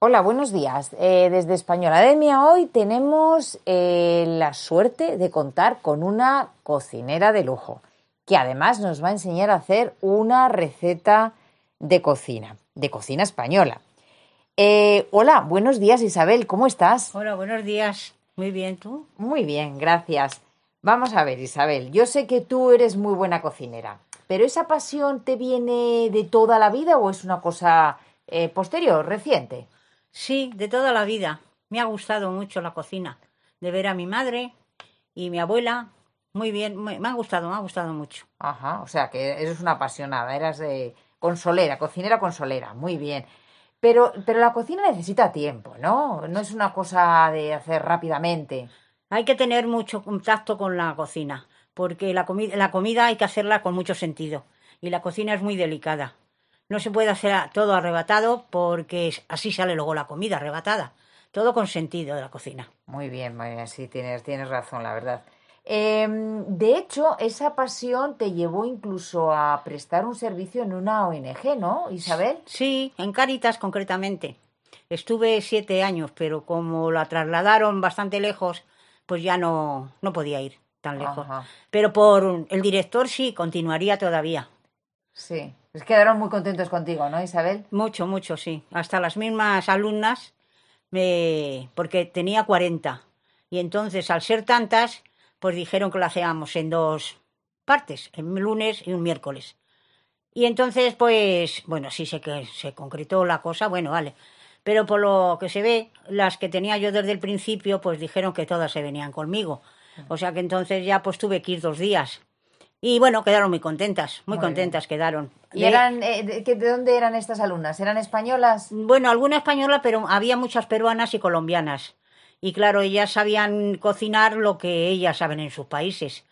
Hola, buenos días. Eh, desde Españolademia hoy tenemos eh, la suerte de contar con una cocinera de lujo, que además nos va a enseñar a hacer una receta de cocina, de cocina española. Eh, hola, buenos días Isabel, ¿cómo estás? Hola, buenos días. Muy bien, ¿tú? Muy bien, gracias. Vamos a ver, Isabel, yo sé que tú eres muy buena cocinera, pero ¿esa pasión te viene de toda la vida o es una cosa posterior, reciente? Sí, de toda la vida. Me ha gustado mucho la cocina. De ver a mi madre y mi abuela. Muy bien, me, ha gustado, me ha gustado mucho. Ajá, o sea que eres una apasionada, eras de consolera, cocinera consolera, muy bien. Pero, pero la cocina necesita tiempo, ¿no? No es una cosa de hacer rápidamente. Hay que tener mucho contacto con la cocina, porque la, la comida hay que hacerla con mucho sentido. Y la cocina es muy delicada. No se puede hacer todo arrebatado porque así sale luego la comida arrebatada. Todo con sentido de la cocina. Muy bien, muy bien, sí, tienes, tienes razón, la verdad. Em, de hecho, esa pasión te llevó incluso a prestar un servicio en una ONG, ¿no, Isabel? Sí, en Caritas concretamente. Estuve siete años, pero como la trasladaron bastante lejos, pues ya no, no podía ir tan lejos. Pero por el director sí, continuaría todavía. Sí. Es quedaron muy contentos contigo, ¿no, Isabel? Mucho, mucho, sí. Hasta las mismas alumnas, me... porque tenía 40. Y entonces, al ser tantas, pues dijeron que lo hacíamos en dos partes, en un lunes y un miércoles. Y entonces, pues, bueno, sí sé que se concretó la cosa, bueno, vale. Pero por lo que se ve, las que tenía yo desde el principio, pues dijeron que todas se venían conmigo. O sea que entonces ya pues tuve que ir dos días. Y bueno, quedaron muy contentas, muy, contentas quedaron. ¿Y eran, eh, de, dónde eran estas alumnas? ¿Eran españolas? Bueno, alguna española, pero había muchas peruanas y colombianas. Y claro, ellas sabían cocinar lo que ellas saben en sus países.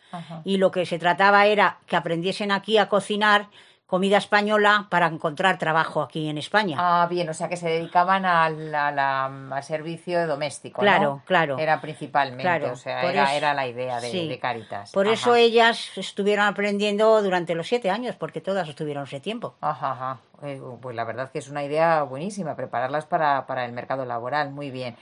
Y lo que se trataba era que aprendiesen aquí a cocinar comida española para encontrar trabajo aquí en España. Ah, bien, o sea que se dedicaban al, servicio doméstico. Claro, claro. Era principalmente, o sea, era, la idea de, Caritas. Por eso ellas estuvieron aprendiendo durante los siete años, porque todas estuvieron ese tiempo. Ajá, ajá. Eh, pues la verdad que es una idea buenísima, prepararlas para, para el mercado laboral, muy bien.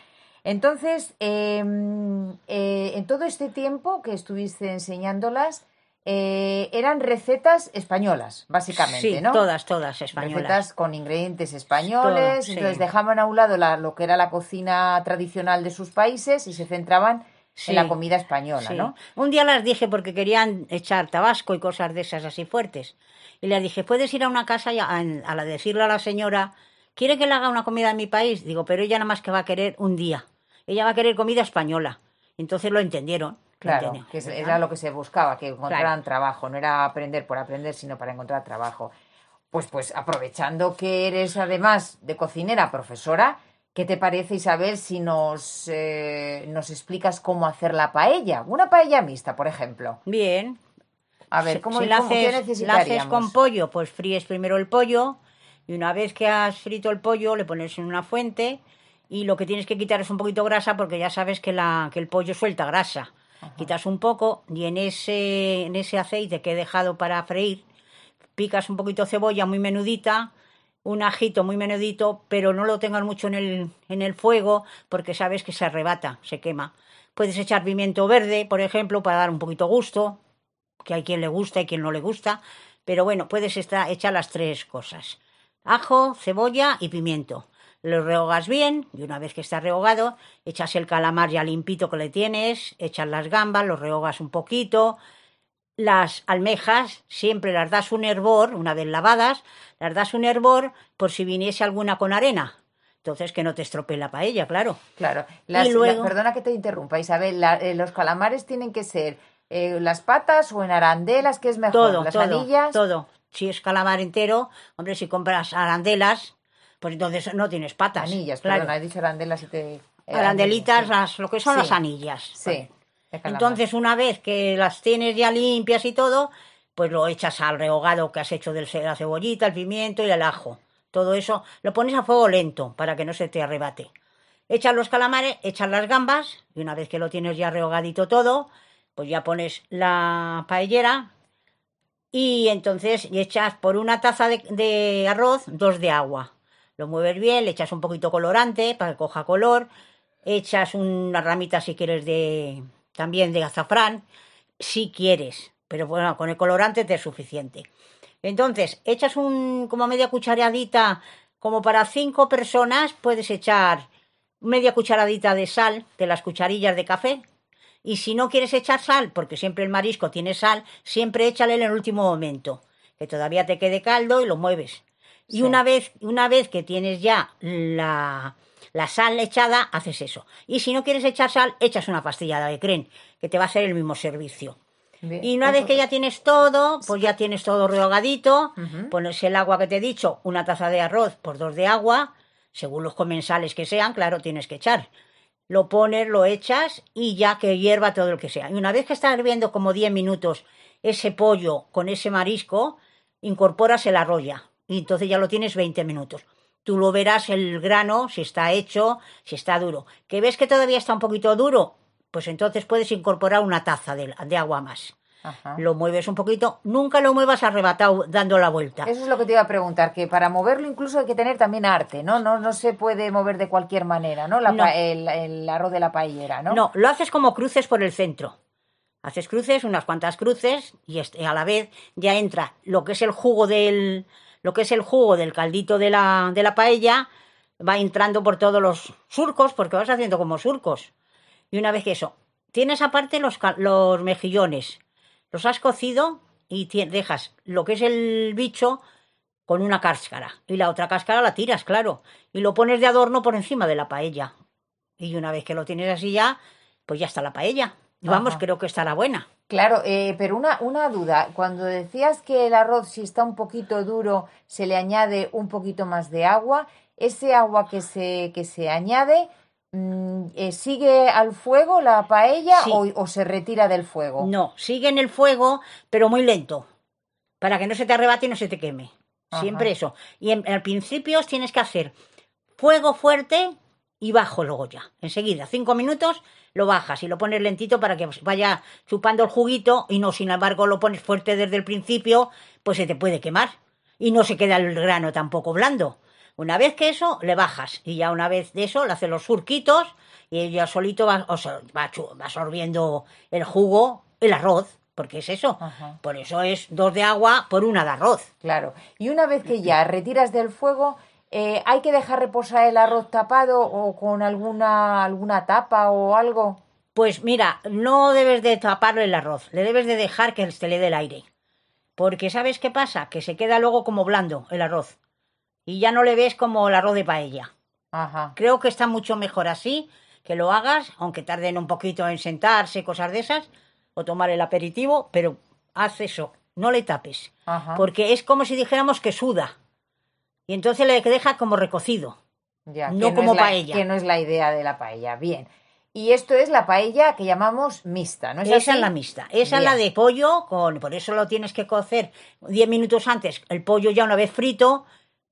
Entonces, em, eh, en todo este tiempo que estuviste enseñándolas, eh, eran recetas españolas, básicamente, sí, ¿no? Todas, todas españolas. Recetas con ingredientes españoles. entonces dejaban a un lado lo que era la cocina tradicional de sus países y se centraban en la comida española, ¿no? Un día las dije porque querían echar tabasco y cosas de esas así fuertes. Y les dije, ¿puedes ir a una casa y a, a decirle a la señora, ¿quiere que le haga una comida en mi país? Digo, pero ella nada más que va a querer un día. Ella va a querer comida española. Entonces lo entendieron. Claro, que era lo que se buscaba, que encontraran trabajo, no era aprender por aprender, sino para encontrar trabajo. Pues, pues aprovechando que eres además de cocinera, profesora, ¿qué te parece, Isabel, si nos, eh, nos explicas cómo hacer la paella? Una paella mixta, por ejemplo. Bien. A ver, ¿cómo, si la, haces, la haces con pollo, pues fríes primero el pollo y una vez que has frito el pollo le pones en una fuente y lo que tienes que quitar es un poquito grasa porque ya sabes que, la, que el pollo suelta grasa quitas un poco y en ese, en ese aceite que he dejado para freír, picas un poquito cebolla muy menudita, un ajito muy menudito, pero no lo tengas mucho en el, en el fuego porque sabes que se arrebata, se quema. Puedes echar pimiento verde, por ejemplo, para dar un poquito gusto, que hay quien le gusta y quien no le gusta, pero bueno, puedes echar las tres cosas. Ajo, cebolla y pimiento lo rehogas bien y una vez que está rehogado, echas el calamar ya limpito que le tienes, echas las gambas, lo rehogas un poquito, las almejas siempre las das un hervor, una vez lavadas, las das un hervor por si viniese alguna con arena. Entonces que no te estropee la paella, claro. Claro. perdona que te interrumpa, Isabel. Eh, los calamares tienen que ser eh, las patas o en arandelas, que es mejor? Todo, las todo, anillas. Todo. Si es calamar entero, hombre, si compras arandelas, pues entonces no tienes patas. Anillas, claro. perdona, he dicho arandelas y te... Eh, Arandelitas, lo que son las anillas. Sí. Entonces, una vez que las tienes ya limpias y todo, pues lo echas al rehogado que has hecho de la cebollita, el pimiento y el ajo. Todo eso lo pones a fuego lento para que no se te arrebate. Echas los calamares, echas las gambas y una vez que lo tienes ya rehogadito todo, pues ya pones la paellera y entonces echas por una taza de arroz dos de agua Lo mueves bien, le echas un poquito colorante para que coja color, echas una ramita si quieres de también de azafrán, si quieres, pero bueno, con el colorante te es suficiente. Entonces, echas un como media cucharadita, como para cinco personas, puedes echar media cucharadita de sal de las cucharillas de café. Y si no quieres echar sal, porque siempre el marisco tiene sal, siempre échale en el último momento, que todavía te quede caldo y lo mueves. Y una vez, una vez que tienes ya la, la sal echada, haces eso. Y si no quieres echar sal, echas una pastilla de creen, que te va a ser el mismo servicio. Y una vez que ya tienes todo, pues ya tienes todo rehogadito, pones el agua que te he dicho, una taza de arroz por dos de agua, según los comensales que sean, claro, tienes que echar. Lo pones, lo echas y ya que hierva todo lo que sea. Y una vez que está hirviendo como 10 minutos ese pollo con ese marisco, incorporas el arroya y entonces ya lo tienes 20 minutos. Tú lo verás el grano, si está hecho, si está duro. ¿Que ves que todavía está un poquito duro? Pues entonces puedes incorporar una taza de, agua más. Lo mueves un poquito, nunca lo muevas arrebatado dando la vuelta. Eso es lo que te iba a preguntar, que para moverlo incluso hay que tener también arte, ¿no? No, no se puede mover de cualquier manera, ¿no? El, arroz de la paellera, ¿no? No, lo haces como cruces por el centro. Haces cruces, unas cuantas cruces, y a la vez ya entra lo que es el jugo del, lo que es el jugo del caldito de la, de la paella va entrando por todos los surcos, porque vas haciendo como surcos. Y una vez que eso, tienes aparte los, los mejillones, los has cocido y dejas lo que es el bicho con una cáscara. Y la otra cáscara la tiras, claro. Y lo pones de adorno por encima de la paella. Y una vez que lo tienes así ya, pues ya está la paella. Y vamos, creo que estará buena. Claro, eh, pero una, una duda. Cuando decías que el arroz, si está un poquito duro, se le añade un poquito más de agua, ese agua que se, que se añade, mm, eh, ¿sigue al fuego la paella o, se retira del fuego? No, sigue en el fuego, pero muy lento, para que no se te arrebate y no se te queme. Siempre eso. Y al principio tienes que hacer fuego fuerte y bajo luego ya. Enseguida, cinco minutos, lo bajas y lo pones lentito para que vaya chupando el juguito y no, sin embargo, lo pones fuerte desde el principio, pues se te puede quemar. Y no se queda el grano tampoco blando. Una vez que eso, le bajas. Y ya una vez de eso, le haces los surquitos y ya solito va, va, absorbiendo el jugo, el arroz porque es eso. Por eso es dos de agua por una de arroz. Claro. Y una vez que ya retiras del fuego, eh, ¿Hay que dejar reposar el arroz tapado o con alguna, alguna tapa o algo? Pues mira, no debes de taparle el arroz, le debes de dejar que se le dé el aire. Porque ¿sabes qué pasa? Que se queda luego como blando el arroz. Y ya no le ves como el arroz de paella. Ajá. Creo que está mucho mejor así, que lo hagas, aunque tarden un poquito en sentarse, cosas de esas, o tomar el aperitivo, pero haz eso, no le tapes. Ajá. Porque es como si dijéramos que suda y entonces le deja como recocido. Ya, no, como paella. Que no es la idea de la paella. Bien. Y esto es la paella que llamamos mixta, ¿no es Esa es la mixta. Esa es la de pollo, con, por eso lo tienes que cocer 10 minutos antes. El pollo ya una vez frito,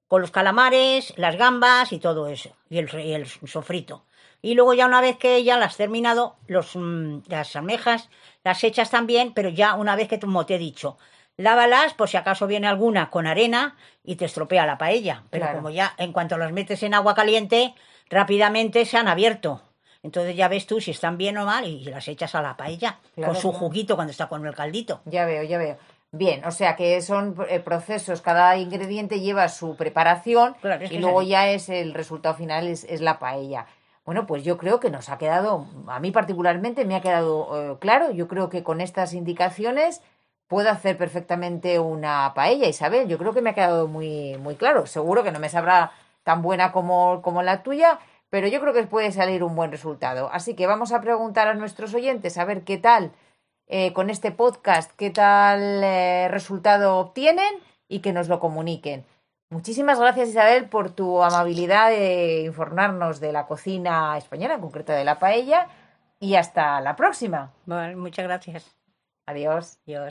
con los calamares, las gambas y todo eso. Y el, el sofrito. Y luego ya una vez que ya las has terminado, los, mm, las almejas las echas también, pero ya una vez que, como te he dicho, lávalas por si acaso viene alguna con arena y te estropea la paella. Pero como ya en cuanto las metes en agua caliente, rápidamente se han abierto. Entonces ya ves tú si están bien o mal y las echas a la paella con su juguito cuando está con el caldito. Ya veo, ya veo. Bien, o sea que son eh, procesos, cada ingrediente lleva su preparación y luego ya es el resultado final, es, la paella. Bueno, pues yo creo que nos ha quedado, a mí particularmente me ha quedado eh, claro, yo creo que con estas indicaciones puedo hacer perfectamente una paella, Isabel. Yo creo que me ha quedado muy, muy claro. Seguro que no me sabrá tan buena como, como la tuya, pero yo creo que puede salir un buen resultado. Así que vamos a preguntar a nuestros oyentes a ver qué tal eh, con este podcast, qué tal eh, resultado obtienen y que nos lo comuniquen. Muchísimas gracias Isabel por tu amabilidad de informarnos de la cocina española, en concreto de la paella, y hasta la próxima. Bueno, muchas gracias. Adiós. Adiós.